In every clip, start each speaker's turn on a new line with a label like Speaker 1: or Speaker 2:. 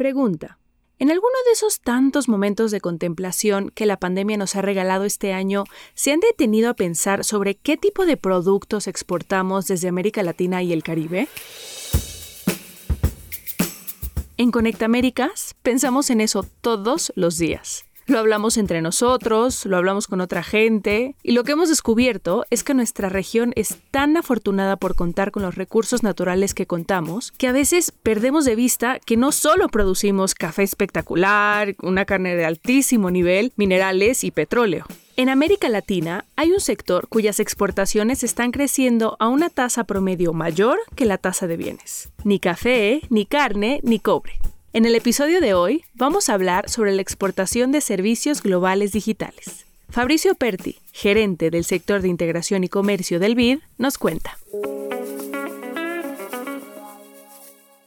Speaker 1: Pregunta. En alguno de esos tantos momentos de contemplación que la pandemia nos ha regalado este año, ¿se han detenido a pensar sobre qué tipo de productos exportamos desde América Latina y el Caribe? En Conecta Américas pensamos en eso todos los días. Lo hablamos entre nosotros, lo hablamos con otra gente, y lo que hemos descubierto es que nuestra región es tan afortunada por contar con los recursos naturales que contamos, que a veces perdemos de vista que no solo producimos café espectacular, una carne de altísimo nivel, minerales y petróleo. En América Latina hay un sector cuyas exportaciones están creciendo a una tasa promedio mayor que la tasa de bienes. Ni café, ni carne, ni cobre. En el episodio de hoy vamos a hablar sobre la exportación de servicios globales digitales. Fabricio Perti, gerente del sector de integración y comercio del BID, nos cuenta.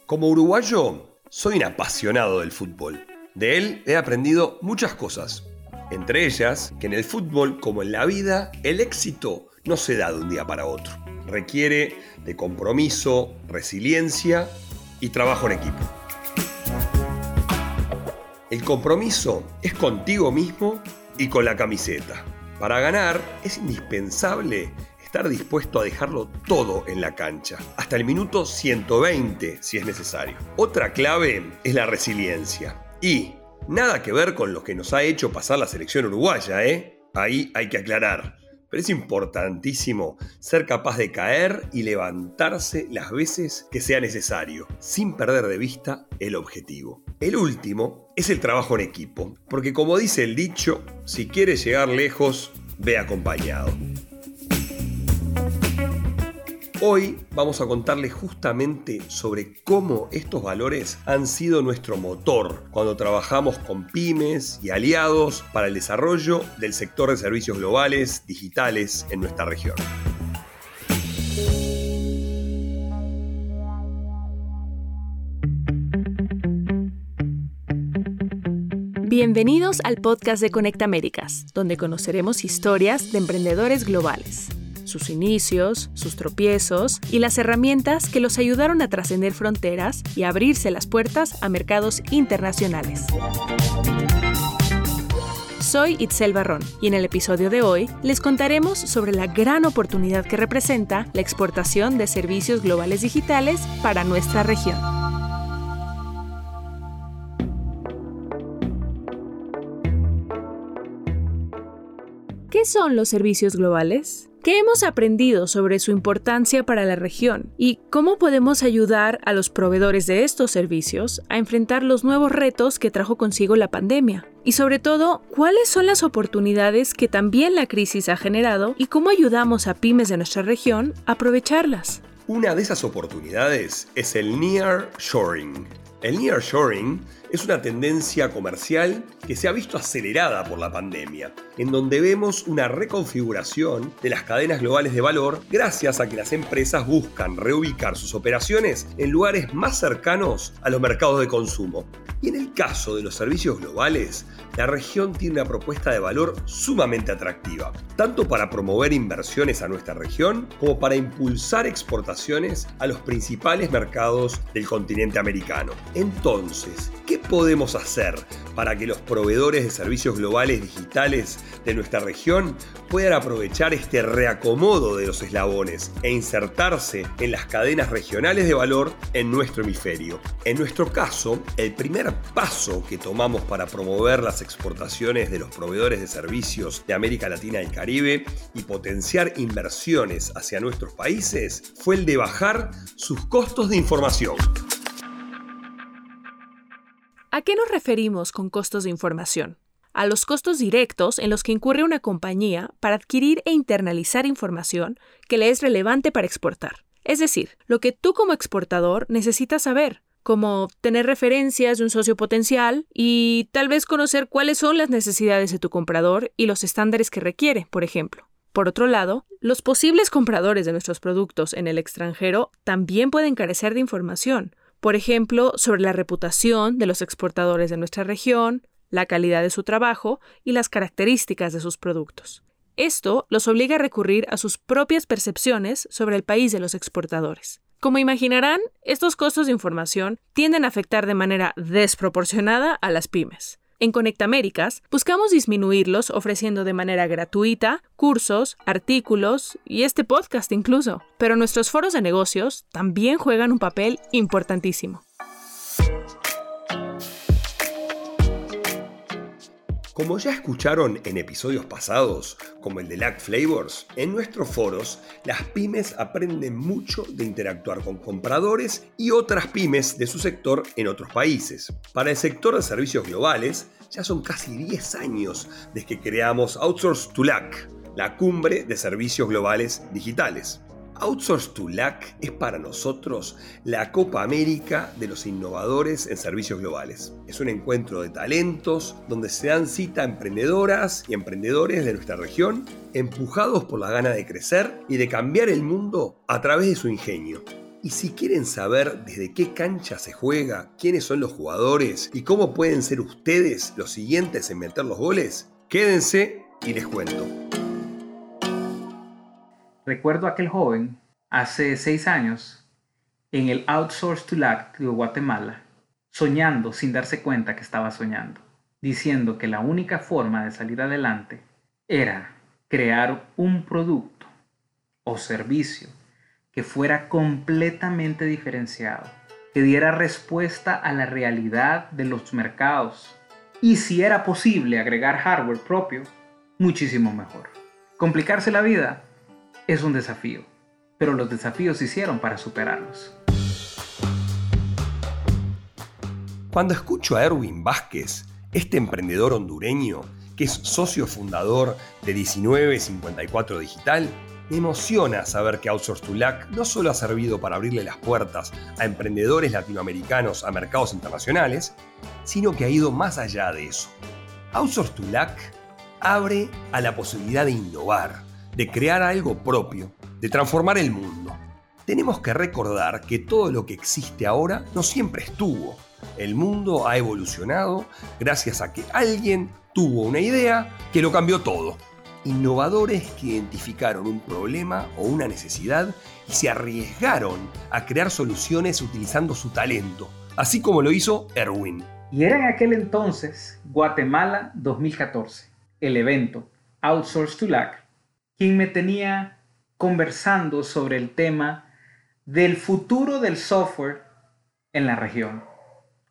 Speaker 2: Como uruguayo, soy un apasionado del fútbol. De él he aprendido muchas cosas. Entre ellas, que en el fútbol, como en la vida, el éxito no se da de un día para otro. Requiere de compromiso, resiliencia y trabajo en equipo. El compromiso es contigo mismo y con la camiseta. Para ganar es indispensable estar dispuesto a dejarlo todo en la cancha, hasta el minuto 120 si es necesario. Otra clave es la resiliencia. Y nada que ver con lo que nos ha hecho pasar la selección uruguaya, ¿eh? Ahí hay que aclarar. Pero es importantísimo ser capaz de caer y levantarse las veces que sea necesario, sin perder de vista el objetivo. El último es el trabajo en equipo, porque como dice el dicho, si quieres llegar lejos, ve acompañado. Hoy vamos a contarles justamente sobre cómo estos valores han sido nuestro motor cuando trabajamos con pymes y aliados para el desarrollo del sector de servicios globales digitales en nuestra región.
Speaker 1: Bienvenidos al podcast de Conecta Américas, donde conoceremos historias de emprendedores globales sus inicios, sus tropiezos y las herramientas que los ayudaron a trascender fronteras y abrirse las puertas a mercados internacionales. Soy Itzel Barrón y en el episodio de hoy les contaremos sobre la gran oportunidad que representa la exportación de servicios globales digitales para nuestra región. ¿Qué son los servicios globales? ¿Qué hemos aprendido sobre su importancia para la región y cómo podemos ayudar a los proveedores de estos servicios a enfrentar los nuevos retos que trajo consigo la pandemia? Y sobre todo, ¿cuáles son las oportunidades que también la crisis ha generado y cómo ayudamos a pymes de nuestra región a aprovecharlas?
Speaker 2: Una de esas oportunidades es el Near Shoring. El Nearshoring es una tendencia comercial que se ha visto acelerada por la pandemia, en donde vemos una reconfiguración de las cadenas globales de valor gracias a que las empresas buscan reubicar sus operaciones en lugares más cercanos a los mercados de consumo. Y en el caso de los servicios globales, la región tiene una propuesta de valor sumamente atractiva, tanto para promover inversiones a nuestra región como para impulsar exportaciones a los principales mercados del continente americano. Entonces, ¿qué podemos hacer para que los proveedores de servicios globales digitales de nuestra región puedan aprovechar este reacomodo de los eslabones e insertarse en las cadenas regionales de valor en nuestro hemisferio. En nuestro caso, el primer paso que tomamos para promover las exportaciones de los proveedores de servicios de América Latina y Caribe y potenciar inversiones hacia nuestros países fue el de bajar sus costos de información.
Speaker 1: ¿A qué nos referimos con costos de información? A los costos directos en los que incurre una compañía para adquirir e internalizar información que le es relevante para exportar. Es decir, lo que tú como exportador necesitas saber, como tener referencias de un socio potencial y tal vez conocer cuáles son las necesidades de tu comprador y los estándares que requiere, por ejemplo. Por otro lado, los posibles compradores de nuestros productos en el extranjero también pueden carecer de información, por ejemplo, sobre la reputación de los exportadores de nuestra región, la calidad de su trabajo y las características de sus productos. Esto los obliga a recurrir a sus propias percepciones sobre el país de los exportadores. Como imaginarán, estos costos de información tienden a afectar de manera desproporcionada a las pymes. En Conectaméricas buscamos disminuirlos ofreciendo de manera gratuita cursos, artículos y este podcast incluso. Pero nuestros foros de negocios también juegan un papel importantísimo.
Speaker 2: Como ya escucharon en episodios pasados, como el de Lack Flavors, en nuestros foros las pymes aprenden mucho de interactuar con compradores y otras pymes de su sector en otros países. Para el sector de servicios globales, ya son casi 10 años desde que creamos Outsource to Lack, la cumbre de servicios globales digitales. Outsource to LAC es para nosotros la Copa América de los innovadores en servicios globales. Es un encuentro de talentos donde se dan cita emprendedoras y emprendedores de nuestra región, empujados por la gana de crecer y de cambiar el mundo a través de su ingenio. Y si quieren saber desde qué cancha se juega, quiénes son los jugadores y cómo pueden ser ustedes los siguientes en meter los goles, quédense y les cuento.
Speaker 3: Recuerdo a aquel joven hace seis años en el Outsource to LAC de Guatemala, soñando sin darse cuenta que estaba soñando, diciendo que la única forma de salir adelante era crear un producto o servicio que fuera completamente diferenciado, que diera respuesta a la realidad de los mercados y si era posible agregar hardware propio, muchísimo mejor. Complicarse la vida es un desafío, pero los desafíos se hicieron para superarlos.
Speaker 2: Cuando escucho a Erwin Vázquez, este emprendedor hondureño, que es socio fundador de 1954 Digital, me emociona saber que Outsource to Lack no solo ha servido para abrirle las puertas a emprendedores latinoamericanos a mercados internacionales, sino que ha ido más allá de eso. Outsource to Lack abre a la posibilidad de innovar, de crear algo propio, de transformar el mundo. Tenemos que recordar que todo lo que existe ahora no siempre estuvo. El mundo ha evolucionado gracias a que alguien tuvo una idea que lo cambió todo. Innovadores que identificaron un problema o una necesidad y se arriesgaron a crear soluciones utilizando su talento, así como lo hizo Erwin.
Speaker 3: Y era en aquel entonces, Guatemala 2014, el evento Outsource to Lack quien me tenía conversando sobre el tema del futuro del software en la región.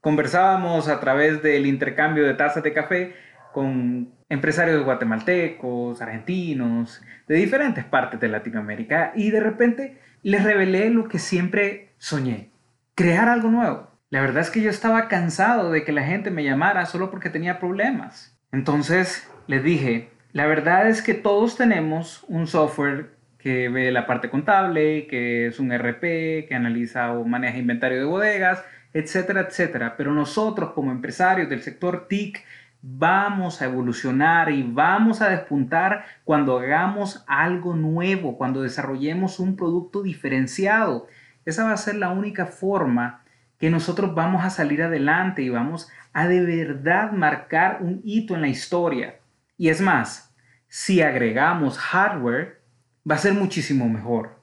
Speaker 3: Conversábamos a través del intercambio de tazas de café con empresarios guatemaltecos, argentinos, de diferentes partes de Latinoamérica y de repente les revelé lo que siempre soñé, crear algo nuevo. La verdad es que yo estaba cansado de que la gente me llamara solo porque tenía problemas. Entonces les dije, la verdad es que todos tenemos un software que ve la parte contable, que es un RP, que analiza o maneja inventario de bodegas, etcétera, etcétera. Pero nosotros como empresarios del sector TIC vamos a evolucionar y vamos a despuntar cuando hagamos algo nuevo, cuando desarrollemos un producto diferenciado. Esa va a ser la única forma que nosotros vamos a salir adelante y vamos a de verdad marcar un hito en la historia. Y es más, si agregamos hardware, va a ser muchísimo mejor.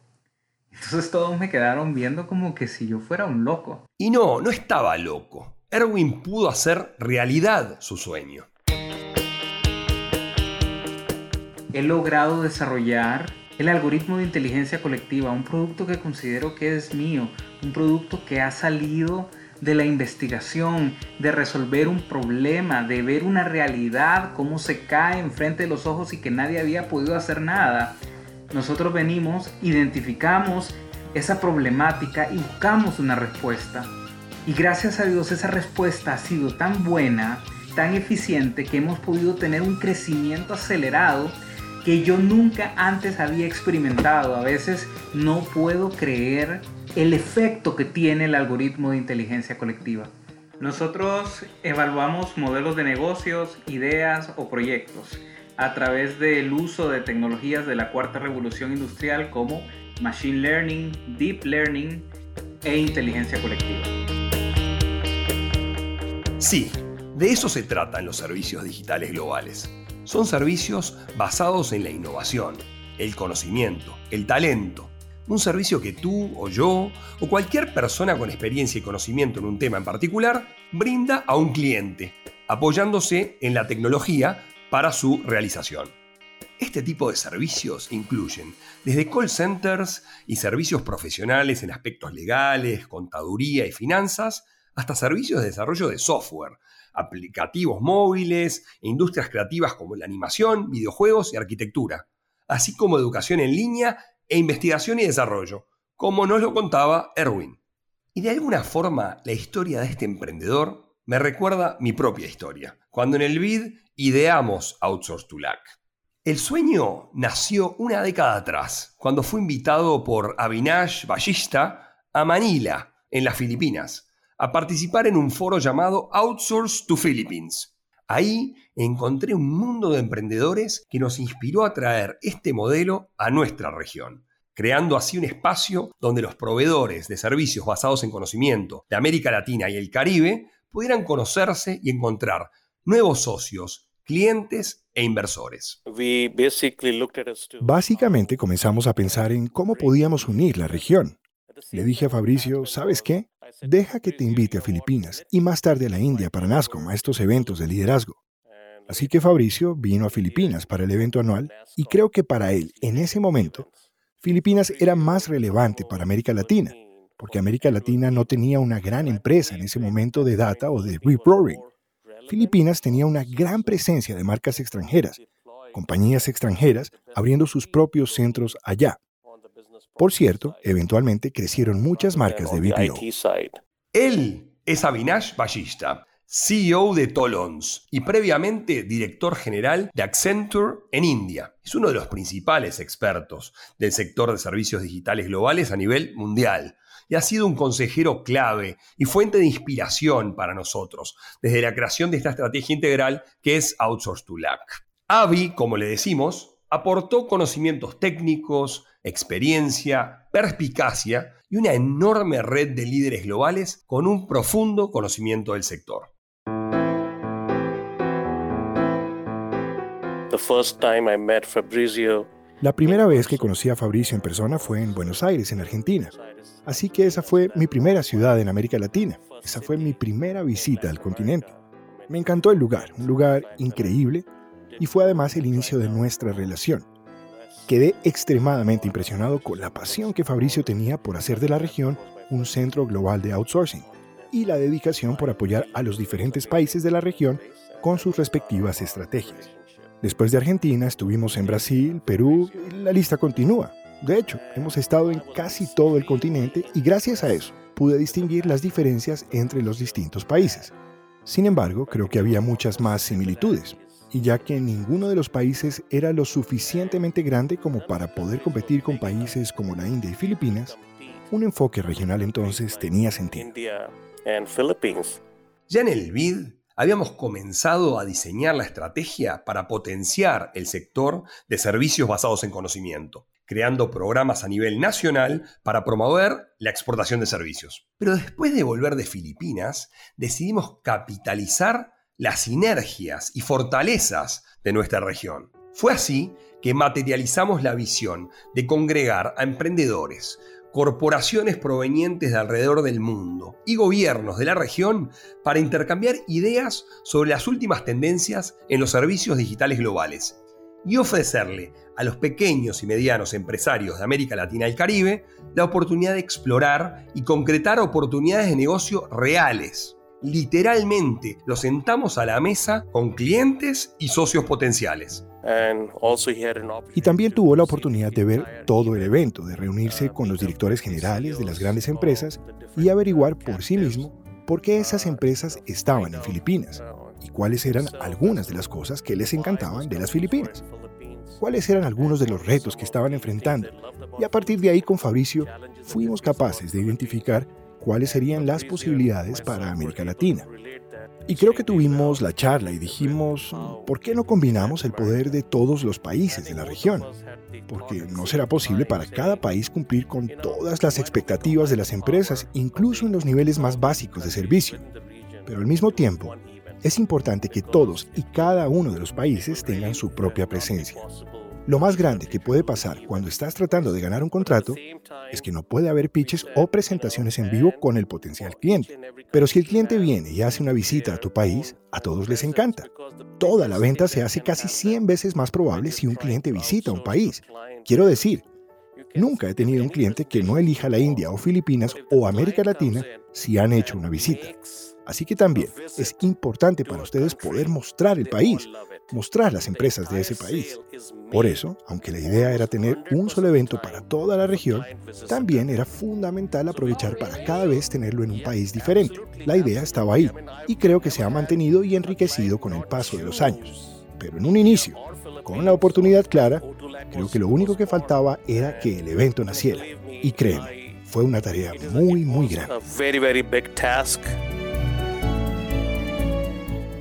Speaker 3: Entonces todos me quedaron viendo como que si yo fuera un loco.
Speaker 2: Y no, no estaba loco. Erwin pudo hacer realidad su sueño.
Speaker 3: He logrado desarrollar el algoritmo de inteligencia colectiva, un producto que considero que es mío, un producto que ha salido de la investigación, de resolver un problema, de ver una realidad, cómo se cae enfrente de los ojos y que nadie había podido hacer nada. Nosotros venimos, identificamos esa problemática y buscamos una respuesta. Y gracias a Dios esa respuesta ha sido tan buena, tan eficiente, que hemos podido tener un crecimiento acelerado que yo nunca antes había experimentado. A veces no puedo creer el efecto que tiene el algoritmo de inteligencia colectiva. Nosotros evaluamos modelos de negocios, ideas o proyectos a través del uso de tecnologías de la cuarta revolución industrial como Machine Learning, Deep Learning e inteligencia colectiva.
Speaker 2: Sí, de eso se tratan los servicios digitales globales. Son servicios basados en la innovación, el conocimiento, el talento, un servicio que tú o yo o cualquier persona con experiencia y conocimiento en un tema en particular brinda a un cliente, apoyándose en la tecnología para su realización. Este tipo de servicios incluyen desde call centers y servicios profesionales en aspectos legales, contaduría y finanzas, hasta servicios de desarrollo de software, aplicativos móviles industrias creativas como la animación, videojuegos y arquitectura, así como educación en línea e investigación y desarrollo, como nos lo contaba Erwin. Y de alguna forma la historia de este emprendedor me recuerda mi propia historia, cuando en el BID ideamos Outsource to Lack. El sueño nació una década atrás, cuando fue invitado por Avinash Ballista a Manila, en las Filipinas, a participar en un foro llamado Outsource to Philippines. Ahí encontré un mundo de emprendedores que nos inspiró a traer este modelo a nuestra región, creando así un espacio donde los proveedores de servicios basados en conocimiento de América Latina y el Caribe pudieran conocerse y encontrar nuevos socios, clientes e inversores.
Speaker 4: Básicamente comenzamos a pensar en cómo podíamos unir la región. Le dije a Fabricio, ¿sabes qué? Deja que te invite a Filipinas y más tarde a la India para NASCOM, a estos eventos de liderazgo. Así que Fabricio vino a Filipinas para el evento anual y creo que para él, en ese momento, Filipinas era más relevante para América Latina, porque América Latina no tenía una gran empresa en ese momento de data o de reprogramming. Filipinas tenía una gran presencia de marcas extranjeras, compañías extranjeras abriendo sus propios centros allá. Por cierto, eventualmente crecieron muchas marcas de BPO.
Speaker 2: Él es Avinash Ballista, CEO de Tolons y previamente director general de Accenture en India. Es uno de los principales expertos del sector de servicios digitales globales a nivel mundial y ha sido un consejero clave y fuente de inspiración para nosotros desde la creación de esta estrategia integral que es Outsource to Lack. Avi, como le decimos, aportó conocimientos técnicos, experiencia, perspicacia y una enorme red de líderes globales con un profundo conocimiento del sector.
Speaker 4: The first time I met Fabrizio la primera vez que conocí a Fabricio en persona fue en Buenos Aires, en Argentina. Así que esa fue mi primera ciudad en América Latina. Esa fue mi primera visita al continente. Me encantó el lugar, un lugar increíble, y fue además el inicio de nuestra relación. Quedé extremadamente impresionado con la pasión que Fabricio tenía por hacer de la región un centro global de outsourcing y la dedicación por apoyar a los diferentes países de la región con sus respectivas estrategias. Después de Argentina estuvimos en Brasil, Perú, la lista continúa. De hecho, hemos estado en casi todo el continente y gracias a eso pude distinguir las diferencias entre los distintos países. Sin embargo, creo que había muchas más similitudes, y ya que ninguno de los países era lo suficientemente grande como para poder competir con países como la India y Filipinas, un enfoque regional entonces tenía sentido.
Speaker 2: Ya en el BID habíamos comenzado a diseñar la estrategia para potenciar el sector de servicios basados en conocimiento, creando programas a nivel nacional para promover la exportación de servicios. Pero después de volver de Filipinas, decidimos capitalizar las sinergias y fortalezas de nuestra región. Fue así que materializamos la visión de congregar a emprendedores, corporaciones provenientes de alrededor del mundo y gobiernos de la región para intercambiar ideas sobre las últimas tendencias en los servicios digitales globales y ofrecerle a los pequeños y medianos empresarios de América Latina y el Caribe la oportunidad de explorar y concretar oportunidades de negocio reales. Literalmente los sentamos a la mesa con clientes y socios potenciales.
Speaker 4: Y también tuvo la oportunidad de ver todo el evento, de reunirse con los directores generales de las grandes empresas y averiguar por sí mismo por qué esas empresas estaban en Filipinas y cuáles eran algunas de las cosas que les encantaban de las Filipinas. Cuáles eran algunos de los retos que estaban enfrentando. Y a partir de ahí con Fabricio fuimos capaces de identificar cuáles serían las posibilidades para América Latina. Y creo que tuvimos la charla y dijimos, ¿por qué no combinamos el poder de todos los países de la región? Porque no será posible para cada país cumplir con todas las expectativas de las empresas, incluso en los niveles más básicos de servicio. Pero al mismo tiempo, es importante que todos y cada uno de los países tengan su propia presencia. Lo más grande que puede pasar cuando estás tratando de ganar un contrato es que no puede haber pitches o presentaciones en vivo con el potencial cliente. Pero si el cliente viene y hace una visita a tu país, a todos les encanta. Toda la venta se hace casi 100 veces más probable si un cliente visita un país. Quiero decir, nunca he tenido un cliente que no elija la India o Filipinas o América Latina si han hecho una visita. Así que también es importante para ustedes poder mostrar el país, mostrar las empresas de ese país. Por eso, aunque la idea era tener un solo evento para toda la región, también era fundamental aprovechar para cada vez tenerlo en un país diferente. La idea estaba ahí y creo que se ha mantenido y enriquecido con el paso de los años. Pero en un inicio, con la oportunidad clara, creo que lo único que faltaba era que el evento naciera. Y créeme, fue una tarea muy, muy grande.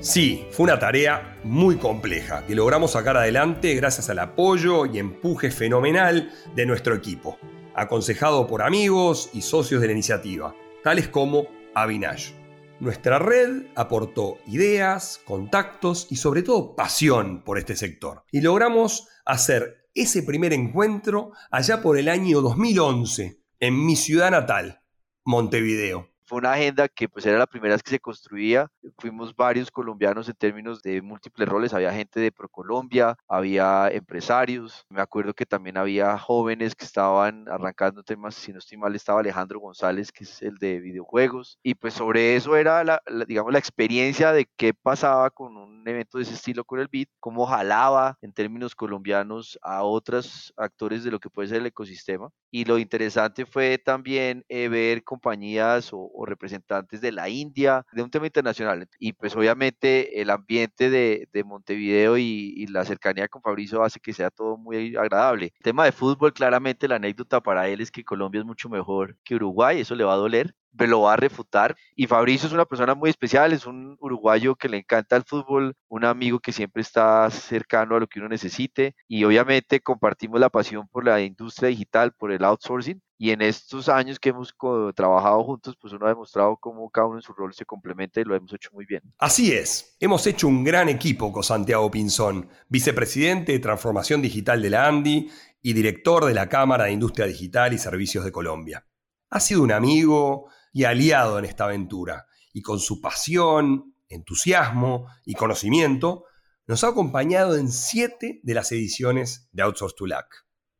Speaker 2: Sí, fue una tarea muy compleja que logramos sacar adelante gracias al apoyo y empuje fenomenal de nuestro equipo, aconsejado por amigos y socios de la iniciativa, tales como Avinash. Nuestra red aportó ideas, contactos y sobre todo pasión por este sector. Y logramos hacer ese primer encuentro allá por el año 2011 en mi ciudad natal, Montevideo
Speaker 5: fue una agenda que pues era la primera vez que se construía. Fuimos varios colombianos en términos de múltiples roles. Había gente de ProColombia, había empresarios. Me acuerdo que también había jóvenes que estaban arrancando temas. Si no estoy mal, estaba Alejandro González, que es el de videojuegos. Y pues sobre eso era, la, digamos, la experiencia de qué pasaba con un evento de ese estilo con el BIT, cómo jalaba en términos colombianos a otros actores de lo que puede ser el ecosistema. Y lo interesante fue también eh, ver compañías o, o representantes de la India, de un tema internacional. Y pues obviamente el ambiente de, de Montevideo y, y, la cercanía con Fabrizio hace que sea todo muy agradable. El tema de fútbol, claramente la anécdota para él es que Colombia es mucho mejor que Uruguay, eso le va a doler, me lo va a refutar. Y Fabricio es una persona muy especial, es un uruguayo que le encanta el fútbol, un amigo que siempre está cercano a lo que uno necesite y obviamente compartimos la pasión por la industria digital, por el outsourcing. Y en estos años que hemos trabajado juntos, pues uno ha demostrado cómo cada uno en su rol se complementa y lo hemos hecho muy bien.
Speaker 2: Así es, hemos hecho un gran equipo con Santiago Pinzón, vicepresidente de Transformación Digital de la ANDI y director de la Cámara de Industria Digital y Servicios de Colombia. Ha sido un amigo, y aliado en esta aventura, y con su pasión, entusiasmo y conocimiento, nos ha acompañado en siete de las ediciones de Outsource to Luck.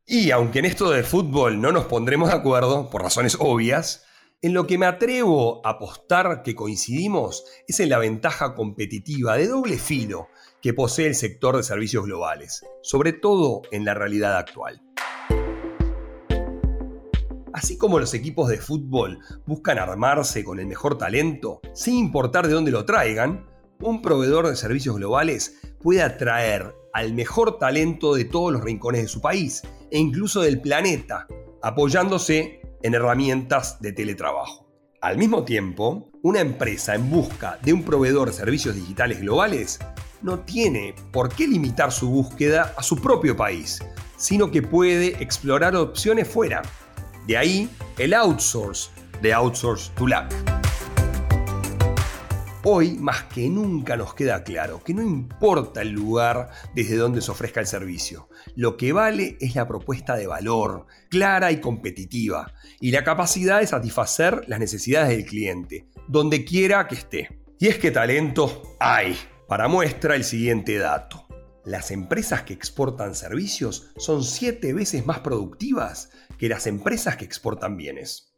Speaker 2: Y aunque en esto de fútbol no nos pondremos de acuerdo, por razones obvias, en lo que me atrevo a apostar que coincidimos es en la ventaja competitiva de doble filo que posee el sector de servicios globales, sobre todo en la realidad actual. Así como los equipos de fútbol buscan armarse con el mejor talento, sin importar de dónde lo traigan, un proveedor de servicios globales puede atraer al mejor talento de todos los rincones de su país e incluso del planeta, apoyándose en herramientas de teletrabajo. Al mismo tiempo, una empresa en busca de un proveedor de servicios digitales globales no tiene por qué limitar su búsqueda a su propio país, sino que puede explorar opciones fuera de ahí el outsource de Outsource to Luck. Hoy más que nunca nos queda claro que no importa el lugar desde donde se ofrezca el servicio, lo que vale es la propuesta de valor, clara y competitiva, y la capacidad de satisfacer las necesidades del cliente, donde quiera que esté. Y es que talento hay. Para muestra el siguiente dato. Las empresas que exportan servicios son siete veces más productivas que las empresas que exportan bienes.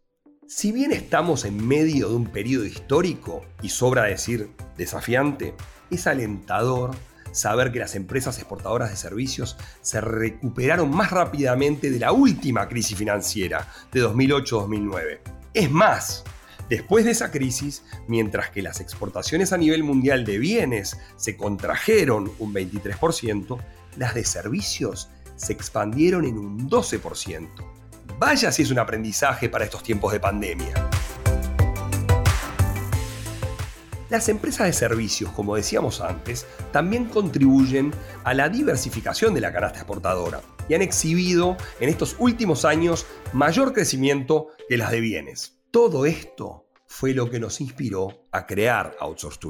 Speaker 2: Si bien estamos en medio de un periodo histórico, y sobra decir desafiante, es alentador saber que las empresas exportadoras de servicios se recuperaron más rápidamente de la última crisis financiera de 2008-2009. Es más, después de esa crisis, mientras que las exportaciones a nivel mundial de bienes se contrajeron un 23%, las de servicios se expandieron en un 12%. Vaya si es un aprendizaje para estos tiempos de pandemia. Las empresas de servicios, como decíamos antes, también contribuyen a la diversificación de la canasta exportadora y han exhibido en estos últimos años mayor crecimiento que las de bienes. Todo esto fue lo que nos inspiró a crear Outsource to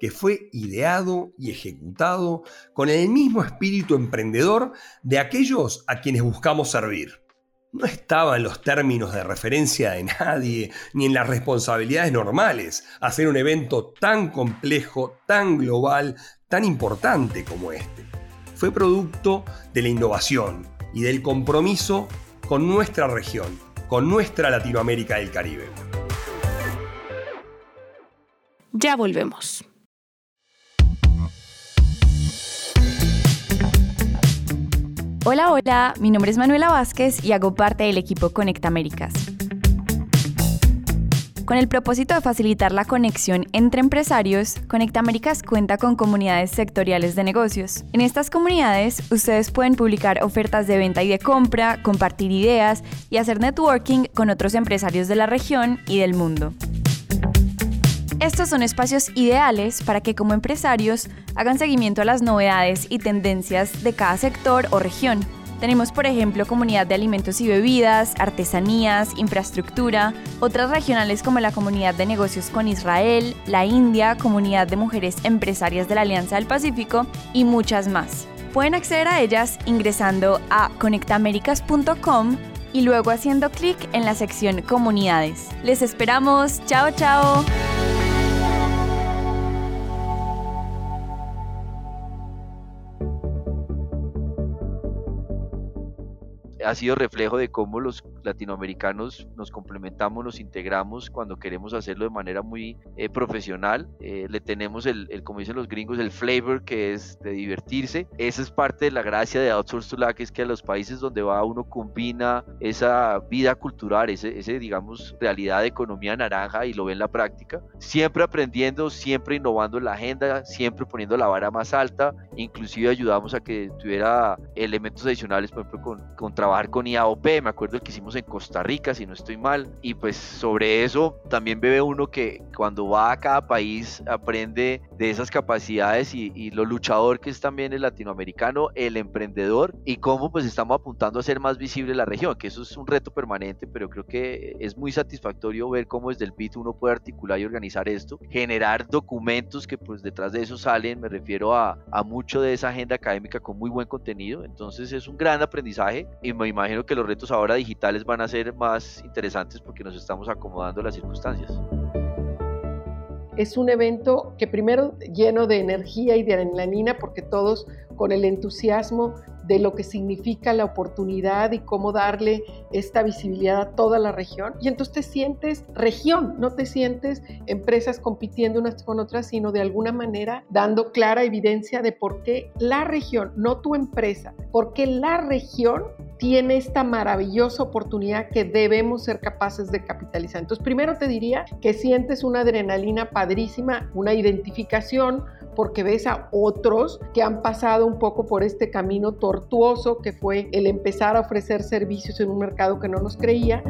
Speaker 2: que fue ideado y ejecutado con el mismo espíritu emprendedor de aquellos a quienes buscamos servir. No estaba en los términos de referencia de nadie, ni en las responsabilidades normales, hacer un evento tan complejo, tan global, tan importante como este. Fue producto de la innovación y del compromiso con nuestra región, con nuestra Latinoamérica del Caribe.
Speaker 1: Ya volvemos.
Speaker 6: Hola, hola, mi nombre es Manuela Vázquez y hago parte del equipo Conecta Américas. Con el propósito de facilitar la conexión entre empresarios, Conecta Américas cuenta con comunidades sectoriales de negocios. En estas comunidades, ustedes pueden publicar ofertas de venta y de compra, compartir ideas y hacer networking con otros empresarios de la región y del mundo. Estos son espacios ideales para que como empresarios hagan seguimiento a las novedades y tendencias de cada sector o región. Tenemos, por ejemplo, comunidad de alimentos y bebidas, artesanías, infraestructura, otras regionales como la comunidad de negocios con Israel, la India, comunidad de mujeres empresarias de la Alianza del Pacífico y muchas más. Pueden acceder a ellas ingresando a conectamericas.com y luego haciendo clic en la sección Comunidades. Les esperamos. Chao, chao.
Speaker 5: Ha sido reflejo de cómo los latinoamericanos nos complementamos, nos integramos cuando queremos hacerlo de manera muy eh, profesional. Eh, le tenemos el, como dicen los gringos, el flavor que es de divertirse. Esa es parte de la gracia de Outsource to Lack, es que a los países donde va uno combina esa vida cultural, ese, ese digamos realidad de economía naranja y lo ve en la práctica, siempre aprendiendo, siempre innovando en la agenda, siempre poniendo la vara más alta, inclusive ayudamos a que tuviera elementos adicionales, por ejemplo, con, con trabajo con IAOP, me acuerdo que hicimos en Costa Rica, si no estoy mal, y pues sobre eso también ve uno que cuando va a cada país aprende de esas capacidades y, lo luchador que es también el latinoamericano, el emprendedor, y cómo pues estamos apuntando a ser más visible la región, que eso es un reto permanente, pero creo que es muy satisfactorio ver cómo desde el BIT uno puede articular y organizar esto, generar documentos que pues detrás de eso salen, me refiero a, a mucho de esa agenda académica con muy buen contenido, entonces es un gran aprendizaje y me imagino que los retos ahora digitales van a ser más interesantes porque nos estamos acomodando las circunstancias.
Speaker 7: Es un evento que primero lleno de energía y de adrenalina porque todos con el entusiasmo de lo que significa la oportunidad y cómo darle esta visibilidad a toda la región. Y entonces te sientes región, no te sientes empresas compitiendo unas con otras, sino de alguna manera dando clara evidencia de por qué la región, no tu empresa, por qué la región tiene esta maravillosa oportunidad que debemos ser capaces de capitalizar. Entonces, primero te diría que sientes una adrenalina padrísima, una identificación, porque ves a otros que han pasado un poco por este camino tortuoso que fue el empezar a ofrecer servicios en un mercado que no nos creía.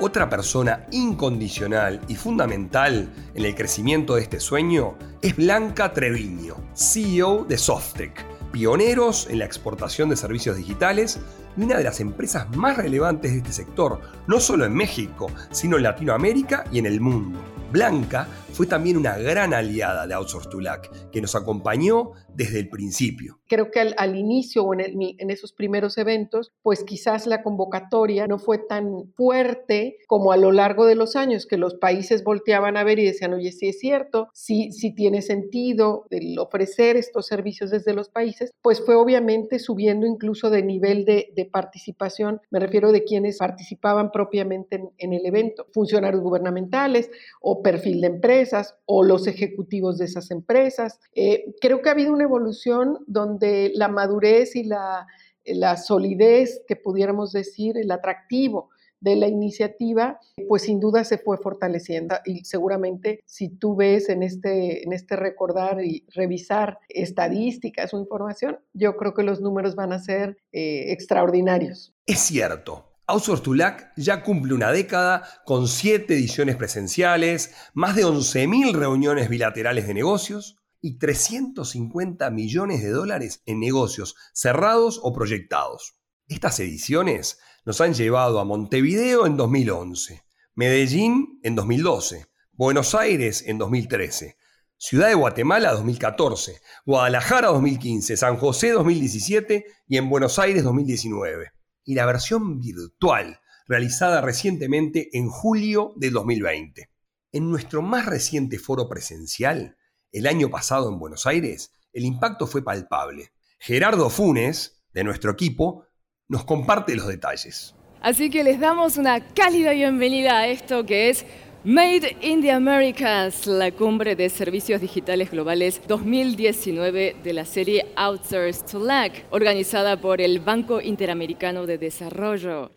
Speaker 2: Otra persona incondicional y fundamental en el crecimiento de este sueño es Blanca Treviño, CEO de Softec, pioneros en la exportación de servicios digitales y una de las empresas más relevantes de este sector, no solo en México, sino en Latinoamérica y en el mundo. Blanca fue también una gran aliada de Outsource to Lack, que nos acompañó desde el principio.
Speaker 7: Creo que al, inicio o en, esos primeros eventos, pues quizás la convocatoria no fue tan fuerte como a lo largo de los años, que los países volteaban a ver y decían, oye, sí es cierto, sí, sí tiene sentido el ofrecer estos servicios desde los países, pues fue obviamente subiendo incluso de nivel de participación, me refiero de quienes participaban propiamente en, el evento, funcionarios gubernamentales o perfil de empresas o los ejecutivos de esas empresas. Eh, creo que ha habido una evolución donde la madurez y la solidez, que pudiéramos decir, el atractivo de la iniciativa, pues sin duda se fue fortaleciendo y seguramente si tú ves en este, en este recordar y revisar estadísticas o información, yo creo que los números van a ser eh, extraordinarios.
Speaker 2: Es cierto, Outsource ya cumple una década con siete ediciones presenciales, más de 11.000 reuniones bilaterales de negocios y 350 millones de dólares en negocios cerrados o proyectados. Estas ediciones nos han llevado a Montevideo en 2011, Medellín en 2012, Buenos Aires en 2013, Ciudad de Guatemala 2014, Guadalajara 2015, San José 2017 y en Buenos Aires 2019. Y la versión virtual, realizada recientemente en julio de 2020. En nuestro más reciente foro presencial, el año pasado en Buenos Aires, el impacto fue palpable. Gerardo Funes, de nuestro equipo, nos comparte los detalles.
Speaker 8: Así que les damos una cálida bienvenida a esto que es Made in the Americas, la cumbre de servicios digitales globales 2019 de la serie Outsource to LAC, organizada por el Banco Interamericano de Desarrollo.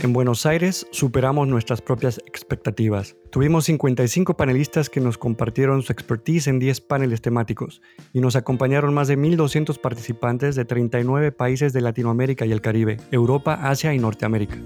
Speaker 9: En Buenos Aires superamos nuestras propias expectativas. Tuvimos 55 panelistas que nos compartieron su expertise en 10 paneles temáticos y nos acompañaron más de 1.200 participantes de 39 países de Latinoamérica y el Caribe, Europa, Asia y Norteamérica.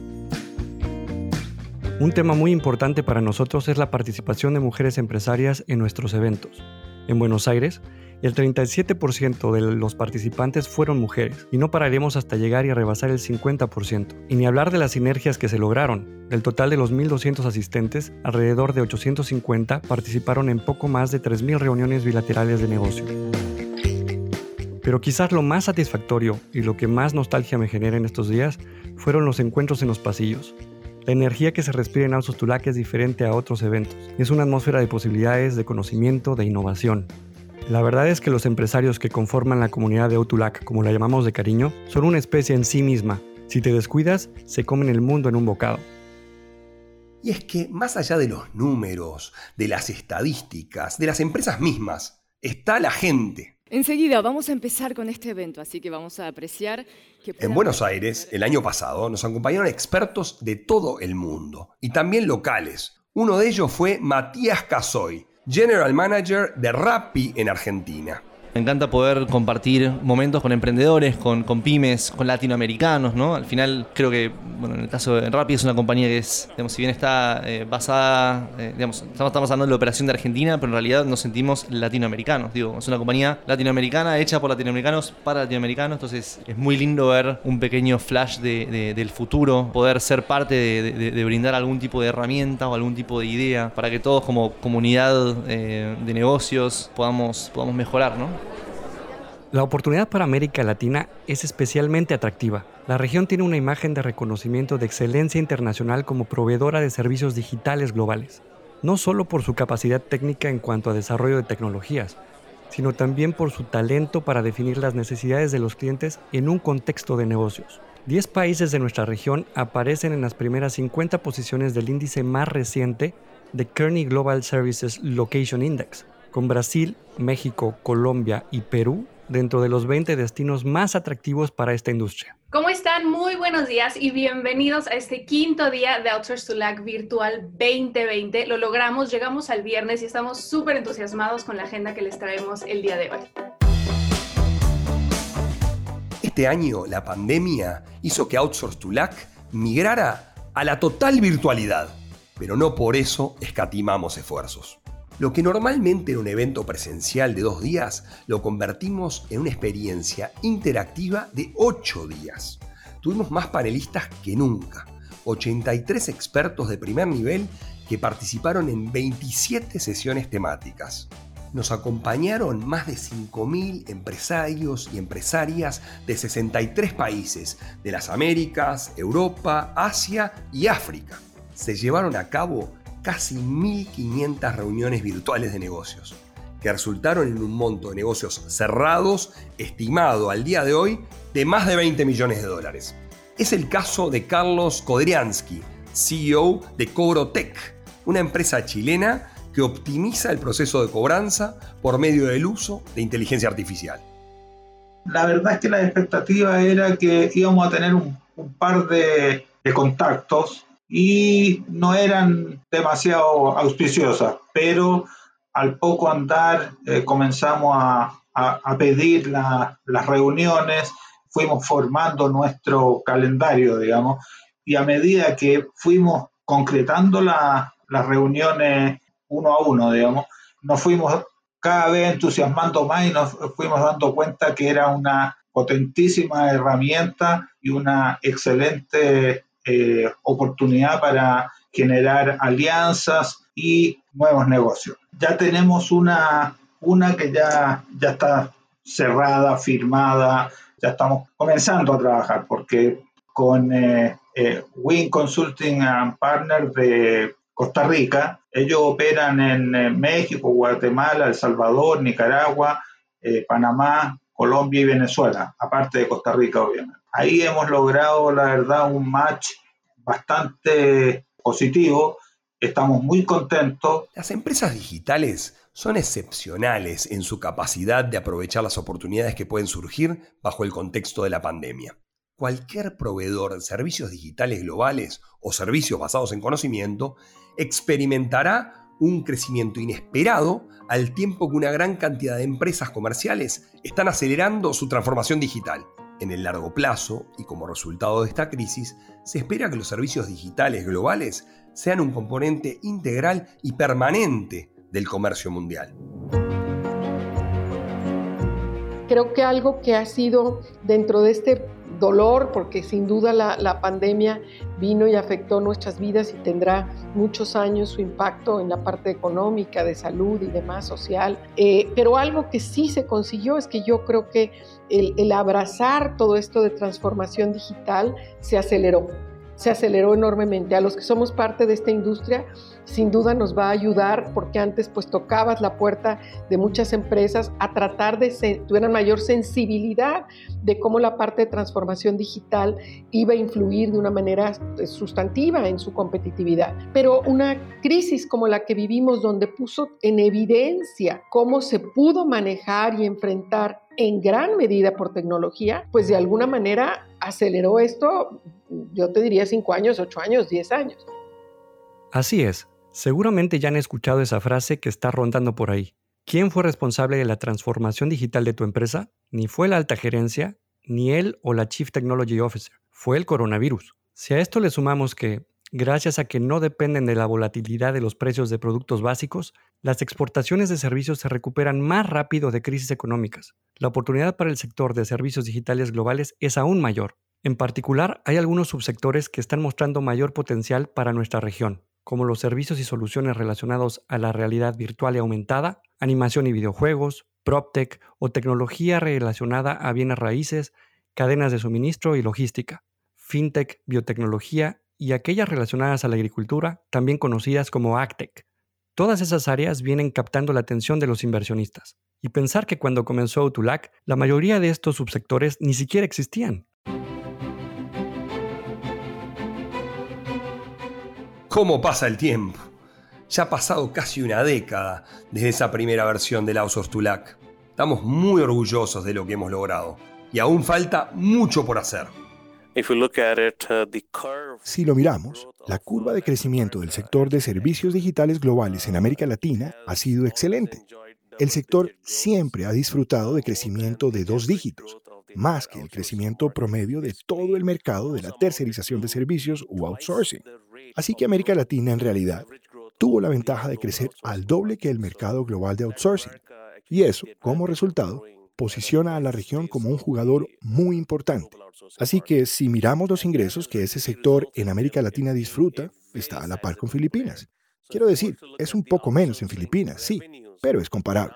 Speaker 9: Un tema muy importante para nosotros es la participación de mujeres empresarias en nuestros eventos. En Buenos Aires, el 37% de los participantes fueron mujeres y no pararemos hasta llegar y rebasar el 50%. Y ni hablar de las sinergias que se lograron. Del total de los 1.200 asistentes, alrededor de 850 participaron en poco más de 3.000 reuniones bilaterales de negocios. Pero quizás lo más satisfactorio y lo que más nostalgia me genera en estos días fueron los encuentros en los pasillos, la energía que se respira en Alsos Tulac es diferente a otros eventos. Es una atmósfera de posibilidades, de conocimiento, de innovación. La verdad es que los empresarios que conforman la comunidad de Outulac, como la llamamos de cariño, son una especie en sí misma. Si te descuidas, se comen el mundo en un bocado.
Speaker 2: Y es que más allá de los números, de las estadísticas, de las empresas mismas, está la gente.
Speaker 8: Enseguida vamos a empezar con este evento, así que vamos a apreciar que...
Speaker 2: En Buenos Aires, el año pasado, nos acompañaron expertos de todo el mundo y también locales. Uno de ellos fue Matías Casoy, General Manager de Rappi en Argentina.
Speaker 10: Me encanta poder compartir momentos con emprendedores, con, pymes, con latinoamericanos, ¿no? Al final creo que, bueno, en el caso de Rappi es una compañía que es, digamos, si bien está eh, basada, eh, digamos, estamos, hablando de la operación de Argentina, pero en realidad nos sentimos latinoamericanos, digo, es una compañía latinoamericana hecha por latinoamericanos para latinoamericanos, entonces es muy lindo ver un pequeño flash de, del futuro, poder ser parte de, brindar algún tipo de herramienta o algún tipo de idea para que todos como comunidad eh, de negocios podamos, podamos mejorar, ¿no?
Speaker 9: La oportunidad para América Latina es especialmente atractiva. La región tiene una imagen de reconocimiento de excelencia internacional como proveedora de servicios digitales globales, no solo por su capacidad técnica en cuanto a desarrollo de tecnologías, sino también por su talento para definir las necesidades de los clientes en un contexto de negocios. Diez países de nuestra región aparecen en las primeras 50 posiciones del índice más reciente de Kearney Global Services Location Index, con Brasil, México, Colombia y Perú dentro de los 20 destinos más atractivos para esta industria.
Speaker 11: ¿Cómo están? Muy buenos días y bienvenidos a este quinto día de Outsource to LAC Virtual 2020. Lo logramos, llegamos al viernes y estamos súper entusiasmados con la agenda que les traemos el día de hoy.
Speaker 2: Este año la pandemia hizo que Outsource to LAC migrara a la total virtualidad, pero no por eso escatimamos esfuerzos. Lo que normalmente era un evento presencial de dos días, lo convertimos en una experiencia interactiva de ocho días. Tuvimos más panelistas que nunca, 83 expertos de primer nivel que participaron en 27 sesiones temáticas. Nos acompañaron más de 5.000 empresarios y empresarias de 63 países, de las Américas, Europa, Asia y África. Se llevaron a cabo casi 1.500 reuniones virtuales de negocios, que resultaron en un monto de negocios cerrados estimado al día de hoy de más de 20 millones de dólares. Es el caso de Carlos Kodriansky, CEO de Cobrotech, una empresa chilena que optimiza el proceso de cobranza por medio del uso de inteligencia artificial.
Speaker 12: La verdad es que la expectativa era que íbamos a tener un, par de contactos y no eran demasiado auspiciosas, pero al poco andar eh, comenzamos a, pedir las reuniones, fuimos formando nuestro calendario, digamos, y a medida que fuimos concretando las reuniones uno a uno, digamos, nos fuimos cada vez entusiasmando más y nos fuimos dando cuenta que era una potentísima herramienta y una excelente eh, oportunidad para generar alianzas y nuevos negocios. Ya tenemos una, una que ya, ya está cerrada, firmada, ya estamos comenzando a trabajar porque con eh, eh, Win Consulting and Partners de Costa Rica, ellos operan en México, Guatemala, El Salvador, Nicaragua, Panamá, Colombia y Venezuela, aparte de Costa Rica, obviamente. Ahí hemos logrado, la verdad, un match bastante positivo. Estamos muy contentos.
Speaker 2: Las empresas digitales son excepcionales en su capacidad de aprovechar las oportunidades que pueden surgir bajo el contexto de la pandemia. Cualquier proveedor de servicios digitales globales o servicios basados en conocimiento experimentará un crecimiento inesperado al tiempo que una gran cantidad de empresas comerciales están acelerando su transformación digital. En el largo plazo, y como resultado de esta crisis, se espera que los servicios digitales globales sean un componente integral y permanente del comercio mundial.
Speaker 7: Creo que algo que ha sido dentro de este dolor, porque sin duda la, pandemia vino y afectó nuestras vidas y tendrá muchos años su impacto en la parte económica, de salud y demás social. Eh, pero algo que sí se consiguió es que yo creo que el, el abrazar todo esto de transformación digital se aceleró se aceleró enormemente. A los que somos parte de esta industria, sin duda nos va a ayudar porque antes pues tocabas la puerta de muchas empresas a tratar de tener mayor sensibilidad de cómo la parte de transformación digital iba a influir de una manera pues, sustantiva en su competitividad. Pero una crisis como la que vivimos donde puso en evidencia cómo se pudo manejar y enfrentar en gran medida por tecnología, pues de alguna manera aceleró esto, yo te diría cinco años, ocho años, diez años.
Speaker 9: Así es. Seguramente ya han escuchado esa frase que está rondando por ahí. ¿Quién fue responsable de la transformación digital de tu empresa? Ni fue la alta gerencia, ni él o la Chief Technology Officer. Fue el coronavirus. Si a esto le sumamos que, gracias a que no dependen de la volatilidad de los precios de productos básicos, las exportaciones de servicios se recuperan más rápido de crisis económicas. La oportunidad para el sector de servicios digitales globales es aún mayor. En particular, hay algunos subsectores que están mostrando mayor potencial para nuestra región como los servicios y soluciones relacionados a la realidad virtual y aumentada, animación y videojuegos, PropTech o tecnología relacionada a bienes raíces, cadenas de suministro y logística, FinTech, biotecnología y aquellas relacionadas a la agricultura, también conocidas como AgTech. Todas esas áreas vienen captando la atención de los inversionistas. Y pensar que cuando comenzó Utulac, la mayoría de estos subsectores ni siquiera existían.
Speaker 2: ¿Cómo pasa el tiempo? Ya ha pasado casi una década desde esa primera versión del House of Tulac. Estamos muy orgullosos de lo que hemos logrado y aún falta mucho por hacer.
Speaker 4: Uh, si lo miramos, la curva de crecimiento del sector de servicios digitales globales en América Latina ha sido excelente. El sector siempre ha disfrutado de crecimiento de dos dígitos, más que el crecimiento promedio de todo el mercado de la tercerización de servicios u outsourcing. Así que América Latina en realidad tuvo la ventaja de crecer al doble que el mercado global de outsourcing. Y eso, como resultado, posiciona a la región como un jugador muy importante. Así que si miramos los ingresos que ese sector en América Latina disfruta, está a la par con Filipinas. Quiero decir, es un poco menos en Filipinas, sí, pero es comparable.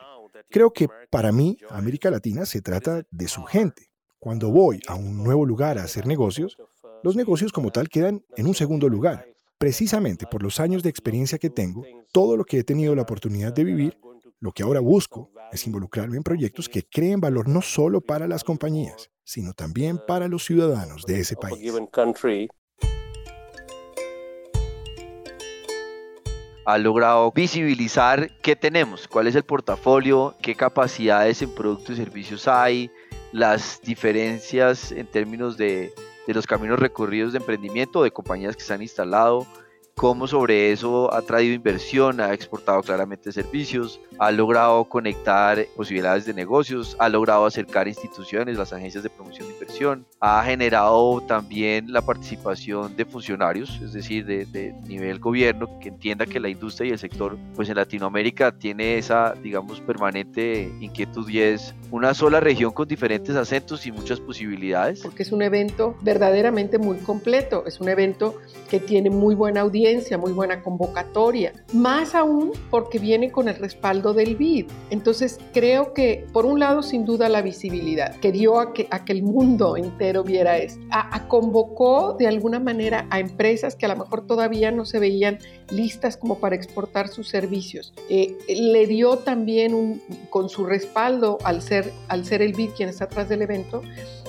Speaker 4: Creo que para mí, América Latina se trata de su gente. Cuando voy a un nuevo lugar a hacer negocios, los negocios como tal quedan en un segundo lugar. Precisamente por los años de experiencia que tengo, todo lo que he tenido la oportunidad de vivir, lo que ahora busco es involucrarme en proyectos que creen valor no solo para las compañías, sino también para los ciudadanos de ese país.
Speaker 5: ha logrado visibilizar qué tenemos, cuál es el portafolio, qué capacidades en productos y servicios hay, las diferencias en términos de de los caminos recorridos de emprendimiento de compañías que se han instalado, cómo sobre eso ha traído inversión, ha exportado claramente servicios, ha logrado conectar posibilidades de negocios, ha logrado acercar instituciones, las agencias de promoción de inversión, ha generado también la participación de funcionarios, es decir, de, de, nivel gobierno, que entienda que la industria y el sector, pues en Latinoamérica tiene esa, digamos, permanente inquietud y es una sola región con diferentes acentos y muchas posibilidades.
Speaker 7: Porque es un evento verdaderamente muy completo, es un evento que tiene muy buena audiencia, muy buena convocatoria, más aún porque viene con el respaldo del BID. Entonces creo que por un lado sin duda la visibilidad, que dio a que, el mundo entero viera esto, a, convocó de alguna manera a empresas que a lo mejor todavía no se veían listas como para exportar sus servicios. Eh, le dio también con su respaldo al ser, al ser el BID quien está atrás del evento,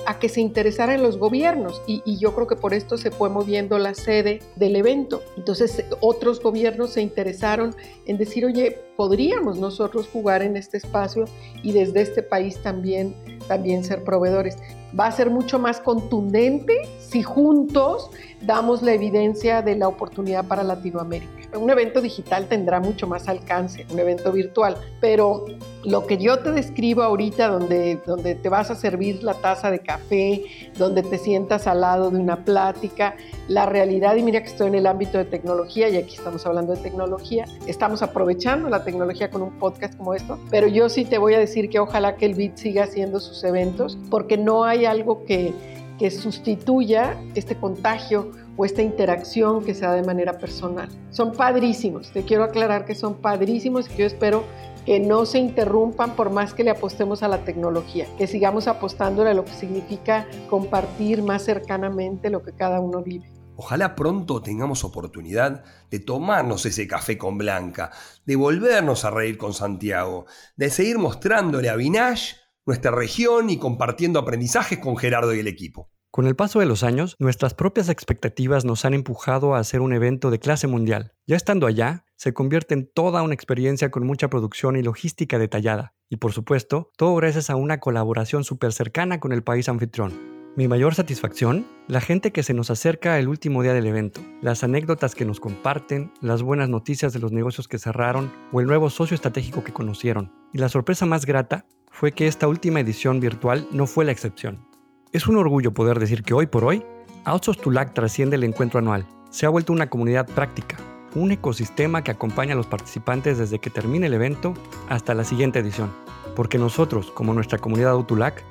Speaker 7: a que se interesara en los gobiernos y, y, yo creo que por esto se fue moviendo la sede del evento. Entonces otros gobiernos se interesaron en decir, oye, podríamos nosotros jugar en este espacio y desde este país también, también ser proveedores. Va a ser mucho más contundente si juntos damos la evidencia de la oportunidad para Latinoamérica un evento digital tendrá mucho más alcance, un evento virtual, pero lo que yo te describo ahorita, donde, donde te vas a servir la taza de café, donde te sientas al lado de una plática, la realidad, y mira que estoy en el ámbito de tecnología, y aquí estamos hablando de tecnología, estamos aprovechando la tecnología con un podcast como esto, pero yo sí te voy a decir que ojalá que el BIT siga haciendo sus eventos, porque no hay algo que, que sustituya este contagio o esta interacción que se da de manera personal. Son padrísimos, te quiero aclarar que son padrísimos y que yo espero que no se interrumpan por más que le apostemos a la tecnología, que sigamos apostándole a lo que significa compartir más cercanamente lo que cada uno vive.
Speaker 2: Ojalá pronto tengamos oportunidad de tomarnos ese café con Blanca, de volvernos a reír con Santiago, de seguir mostrándole a Vinash nuestra región y compartiendo aprendizajes con Gerardo y el equipo.
Speaker 9: Con el paso de los años, nuestras propias expectativas nos han empujado a hacer un evento de clase mundial. Ya estando allá, se convierte en toda una experiencia con mucha producción y logística detallada. Y por supuesto, todo gracias a una colaboración súper cercana con el país anfitrión. Mi mayor satisfacción, la gente que se nos acerca el último día del evento, las anécdotas que nos comparten, las buenas noticias de los negocios que cerraron o el nuevo socio estratégico que conocieron. Y la sorpresa más grata fue que esta última edición virtual no fue la excepción. Es un orgullo poder decir que hoy por hoy, Outsource to LAC trasciende el encuentro anual. Se ha vuelto una comunidad práctica, un ecosistema que acompaña a los participantes desde que termine el evento hasta la siguiente edición. Porque nosotros, como nuestra comunidad Outulac,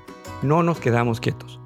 Speaker 9: no nos quedamos quietos.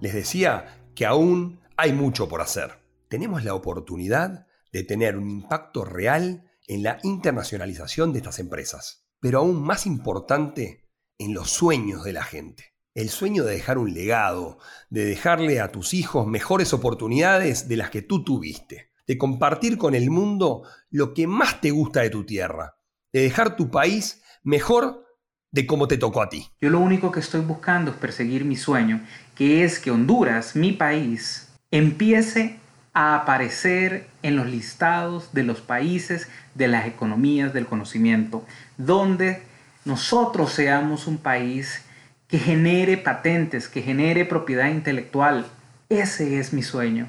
Speaker 2: Les decía que aún hay mucho por hacer. Tenemos la oportunidad de tener un impacto real en la internacionalización de estas empresas, pero aún más importante, en los sueños de la gente el sueño de dejar un legado, de dejarle a tus hijos mejores oportunidades de las que tú tuviste, de compartir con el mundo lo que más te gusta de tu tierra, de dejar tu país mejor de cómo te tocó a ti.
Speaker 3: Yo lo único que estoy buscando es perseguir mi sueño, que es que Honduras, mi país, empiece a aparecer en los listados de los países de las economías del conocimiento, donde nosotros seamos un país que genere patentes, que genere propiedad intelectual. Ese es mi sueño.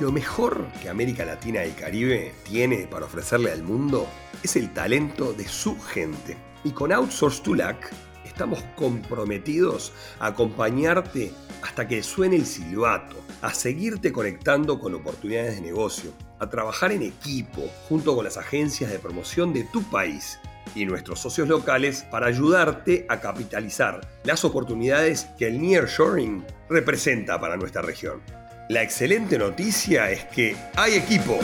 Speaker 2: Lo mejor que América Latina y Caribe tiene para ofrecerle al mundo es el talento de su gente. Y con Outsource to Lack estamos comprometidos a acompañarte hasta que suene el silbato, a seguirte conectando con oportunidades de negocio, a trabajar en equipo junto con las agencias de promoción de tu país y nuestros socios locales para ayudarte a capitalizar las oportunidades que el nearshoring representa para nuestra región. La excelente noticia es que hay equipo.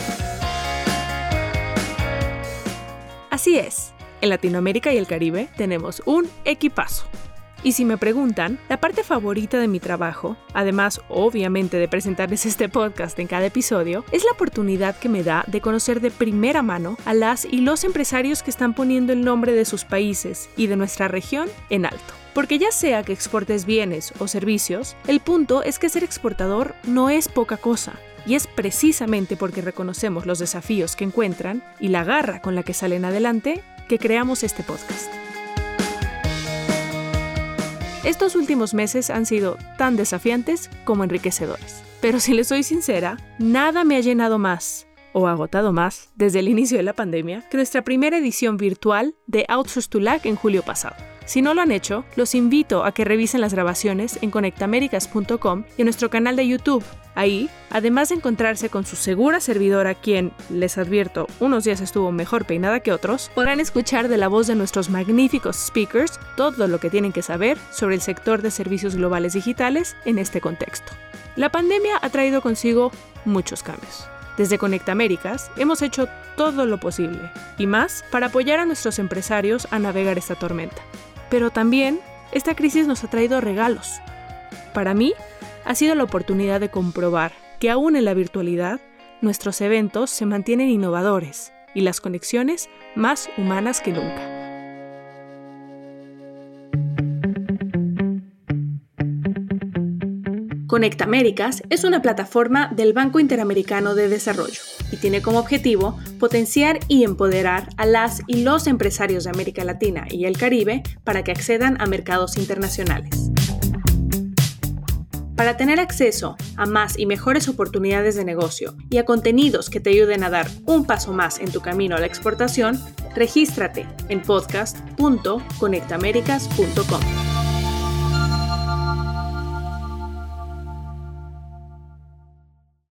Speaker 1: Así es, en Latinoamérica y el Caribe tenemos un equipazo. Y si me preguntan, la parte favorita de mi trabajo, además obviamente de presentarles este podcast en cada episodio, es la oportunidad que me da de conocer de primera mano a las y los empresarios que están poniendo el nombre de sus países y de nuestra región en alto. Porque ya sea que exportes bienes o servicios, el punto es que ser exportador no es poca cosa. Y es precisamente porque reconocemos los desafíos que encuentran y la garra con la que salen adelante que creamos este podcast. Estos últimos meses han sido tan desafiantes como enriquecedores Pero si les soy sincera, nada me ha llenado más o agotado más desde el inicio de la pandemia que nuestra primera edición virtual de Outsource to Lag en julio pasado. Si no lo han hecho, los invito a que revisen las grabaciones en conectamericas.com y en nuestro canal de YouTube. Ahí, además de encontrarse con su segura servidora, quien, les advierto, unos días estuvo mejor peinada que otros, podrán escuchar de la voz de nuestros magníficos speakers todo lo que tienen que saber sobre el sector de servicios globales digitales en este contexto. La pandemia ha traído consigo muchos cambios. Desde Conecta Américas hemos hecho todo lo posible y más para apoyar a nuestros empresarios a navegar esta tormenta. Pero también esta crisis nos ha traído regalos. Para mí, ha sido la oportunidad de comprobar que aún en la virtualidad, nuestros eventos se mantienen innovadores y las conexiones más humanas que nunca. Conecta Américas es una plataforma del Banco Interamericano de Desarrollo y tiene como objetivo potenciar y empoderar a las y los empresarios de América Latina y el Caribe para que accedan a mercados internacionales. Para tener acceso a más y mejores oportunidades de negocio y a contenidos que te ayuden a dar un paso más en tu camino a la exportación, regístrate en podcast.conectamericas.com.